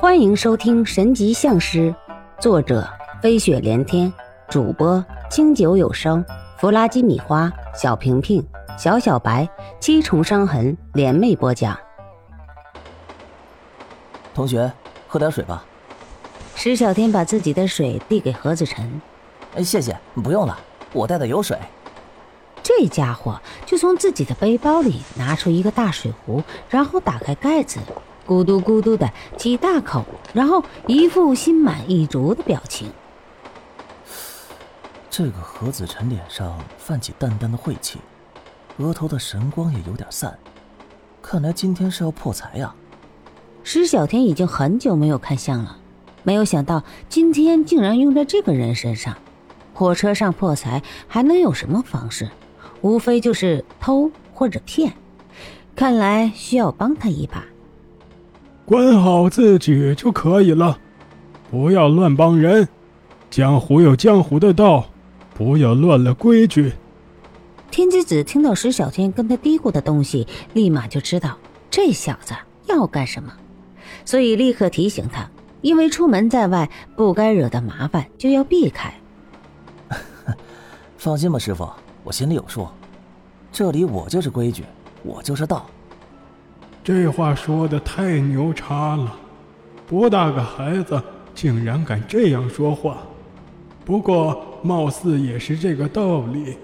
欢迎收听《神级相师》，作者飞雪连天，主播清酒有声，弗拉基米花，小平平，小小白，七重伤痕联袂播讲。同学，喝点水吧。石小天把自己的水递给何子辰。哎，谢谢，不用了，我带的有水。这家伙就从自己的背包里拿出一个大水壶，然后打开盖子，咕嘟咕嘟的几大口，然后一副心满意足的表情。这个何子晨脸上泛起淡淡的晦气，额头的神光也有点散，看来今天是要破财呀。石小天已经很久没有看相了，没有想到今天竟然用在这个人身上。火车上破财还能有什么方式？无非就是偷或者骗，看来需要帮他一把。管好自己就可以了，不要乱帮人。江湖有江湖的道，不要乱了规矩。天机子听到石小天跟他嘀咕的东西，立马就知道这小子要干什么，所以立刻提醒他：因为出门在外，不该惹的麻烦就要避开。放心吧，师傅。我心里有数，这里我就是规矩，我就是道。这话说的太牛叉了，不大个孩子竟然敢这样说话。不过貌似也是这个道理。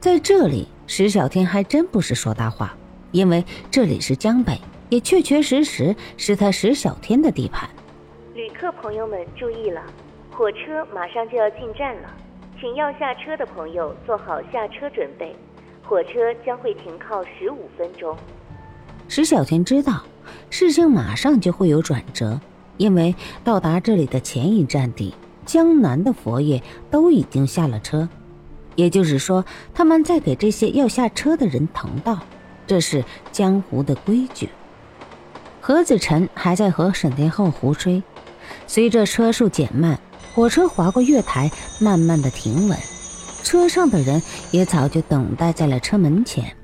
在这里，石小天还真不是说大话，因为这里是江北，也确确实实是他石小天的地盘。旅客朋友们注意了，火车马上就要进站了。请要下车的朋友做好下车准备，火车将会停靠十五分钟。石小天知道事情马上就会有转折，因为到达这里的前一站地江南的佛爷都已经下了车，也就是说他们在给这些要下车的人腾道，这是江湖的规矩。何子晨还在和沈天厚胡吹，随着车速减慢。火车划过月台，慢慢的停稳，车上的人也早就等待在了车门前。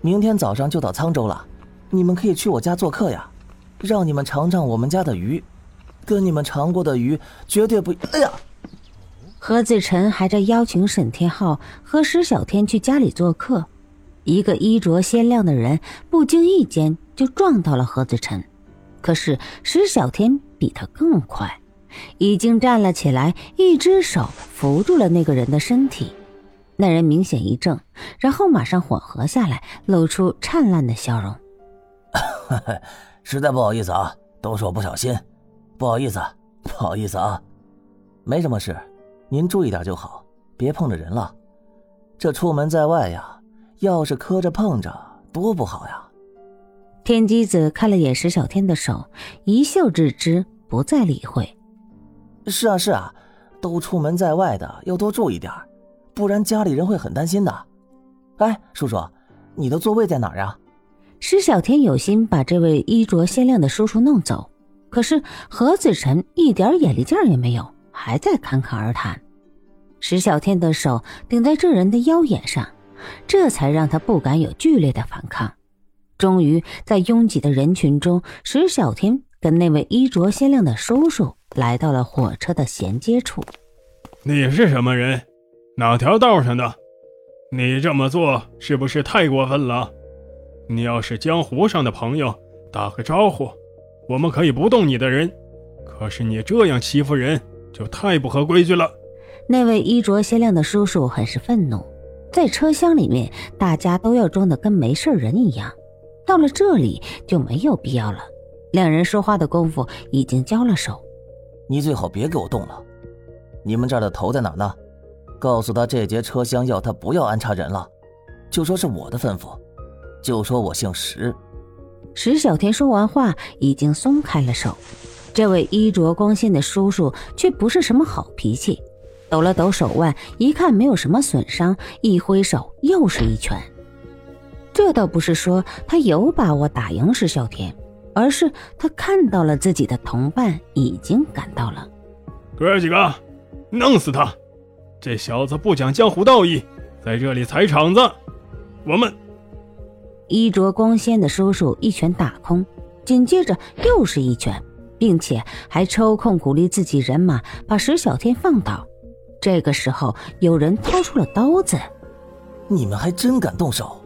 明天早上就到沧州了，你们可以去我家做客呀，让你们尝尝我们家的鱼，跟你们尝过的鱼绝对不……哎呀！何子晨还在邀请沈天浩和石小天去家里做客，一个衣着鲜亮的人不经意间就撞到了何子晨，可是石小天比他更快。已经站了起来，一只手扶住了那个人的身体。那人明显一怔，然后马上缓和下来，露出灿烂的笑容。实在不好意思啊，都是我不小心，不好意思，不好意思啊，没什么事，您注意点就好，别碰着人了。这出门在外呀，要是磕着碰着，多不好呀。天机子看了眼石小天的手，一笑置之，不再理会。是啊是啊，都出门在外的，要多注意点不然家里人会很担心的。哎，叔叔，你的座位在哪儿啊？石小天有心把这位衣着鲜亮的叔叔弄走，可是何子辰一点眼力劲也没有，还在侃侃而谈。石小天的手顶在这人的腰眼上，这才让他不敢有剧烈的反抗。终于在拥挤的人群中，石小天跟那位衣着鲜亮的叔叔。来到了火车的衔接处。你是什么人？哪条道上的？你这么做是不是太过分了？你要是江湖上的朋友，打个招呼，我们可以不动你的人。可是你这样欺负人，就太不合规矩了。那位衣着鲜亮的叔叔很是愤怒。在车厢里面，大家都要装的跟没事人一样，到了这里就没有必要了。两人说话的功夫，已经交了手。你最好别给我动了。你们这儿的头在哪呢？告诉他这节车厢要他不要安插人了，就说是我的吩咐，就说我姓石。石小天说完话，已经松开了手。这位衣着光鲜的叔叔却不是什么好脾气，抖了抖手腕，一看没有什么损伤，一挥手又是一拳。这倒不是说他有把握打赢石小天。而是他看到了自己的同伴已经赶到了，哥几个，弄死他！这小子不讲江湖道义，在这里踩场子。我们衣着光鲜的叔叔一拳打空，紧接着又是一拳，并且还抽空鼓励自己人马把石小天放倒。这个时候，有人掏出了刀子。你们还真敢动手？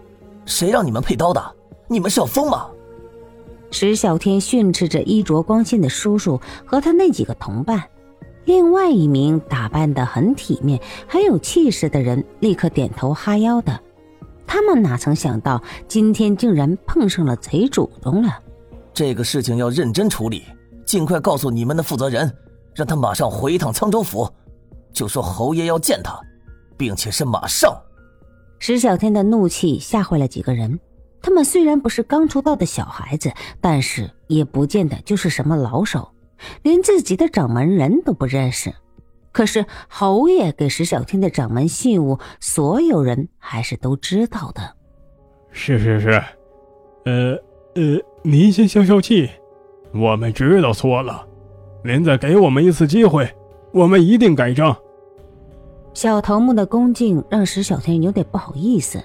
谁让你们配刀的？你们是要疯吗？石小天训斥着衣着光鲜的叔叔和他那几个同伴。另外一名打扮得很体面、很有气势的人立刻点头哈腰的。他们哪曾想到，今天竟然碰上了贼主宗了。这个事情要认真处理，尽快告诉你们的负责人，让他马上回一趟沧州府，就说侯爷要见他，并且是马上。石小天的怒气吓坏了几个人。他们虽然不是刚出道的小孩子，但是也不见得就是什么老手。连自己的掌门人都不认识，可是侯爷给石小天的掌门信物，所有人还是都知道的。是是是，呃呃，您先消消气，我们知道错了，您再给我们一次机会，我们一定改正。小头目的恭敬让石小天有点不好意思，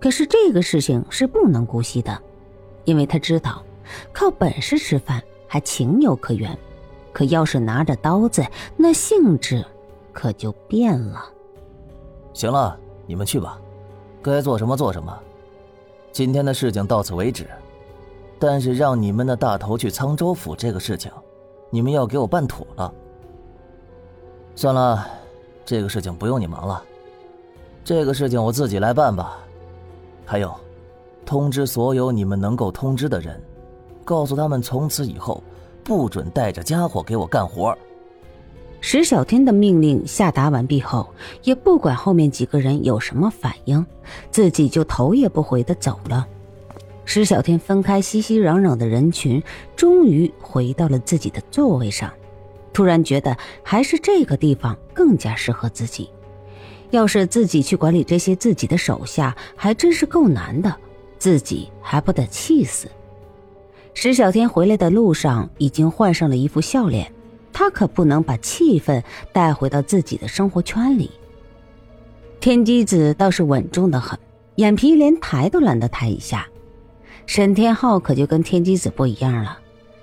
可是这个事情是不能姑息的，因为他知道，靠本事吃饭还情有可原。可要是拿着刀子，那性质可就变了。行了，你们去吧，该做什么做什么。今天的事情到此为止，但是让你们的大头去沧州府这个事情，你们要给我办妥了。算了，这个事情不用你忙了，这个事情我自己来办吧。还有，通知所有你们能够通知的人，告诉他们从此以后。不准带着家伙给我干活。石小天的命令下达完毕后，也不管后面几个人有什么反应，自己就头也不回的走了。石小天分开熙熙攘攘的人群，终于回到了自己的座位上，突然觉得还是这个地方更加适合自己。要是自己去管理这些自己的手下，还真是够难的，自己还不得气死。石小天回来的路上已经换上了一副笑脸，他可不能把气氛带回到自己的生活圈里。天机子倒是稳重的很，眼皮连抬都懒得抬一下。沈天浩可就跟天机子不一样了，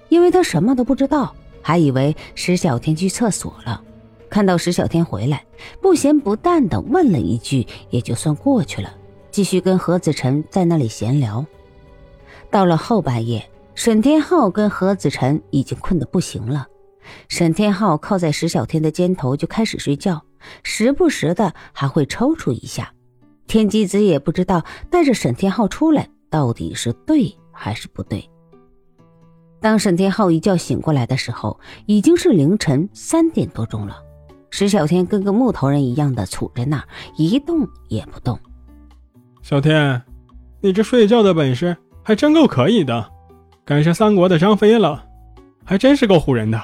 因为他什么都不知道，还以为石小天去厕所了。看到石小天回来，不咸不淡的问了一句，也就算过去了，继续跟何子辰在那里闲聊。到了后半夜。沈天浩跟何子辰已经困得不行了，沈天浩靠在石小天的肩头就开始睡觉，时不时的还会抽搐一下。天机子也不知道带着沈天浩出来到底是对还是不对。当沈天浩一觉醒过来的时候，已经是凌晨三点多钟了。石小天跟个木头人一样的杵在那儿，一动也不动。小天，你这睡觉的本事还真够可以的。赶上三国的张飞了，还真是够唬人的。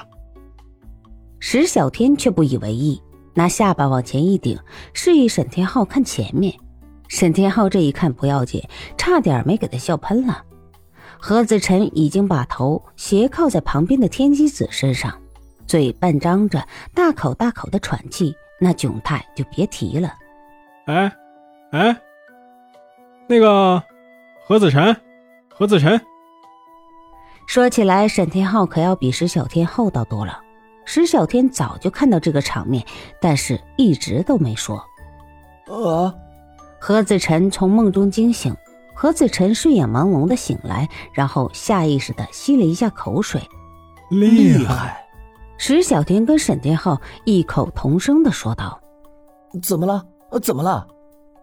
石小天却不以为意，拿下巴往前一顶，示意沈天浩看前面。沈天浩这一看不要紧，差点没给他笑喷了。何子辰已经把头斜靠在旁边的天机子身上，嘴半张着，大口大口的喘气，那窘态就别提了。哎，哎，那个何子辰，何子辰。说起来，沈天浩可要比石小天厚道多了。石小天早就看到这个场面，但是一直都没说。啊！何子晨从梦中惊醒，何子晨睡眼朦胧的醒来，然后下意识的吸了一下口水。厉害！石小天跟沈天浩异口同声的说道：“怎么了？怎么了？”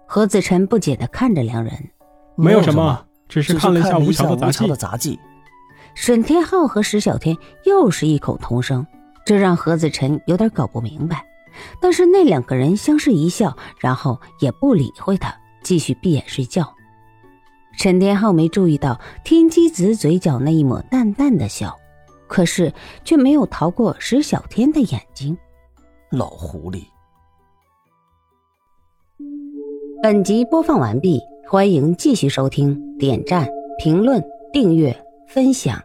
何子晨不解的看着两人：“没有什么，只是看了一下吴桥的杂技。”沈天浩和石小天又是异口同声，这让何子辰有点搞不明白。但是那两个人相视一笑，然后也不理会他，继续闭眼睡觉。沈天浩没注意到天机子嘴角那一抹淡淡的笑，可是却没有逃过石小天的眼睛。老狐狸。本集播放完毕，欢迎继续收听，点赞、评论、订阅、分享。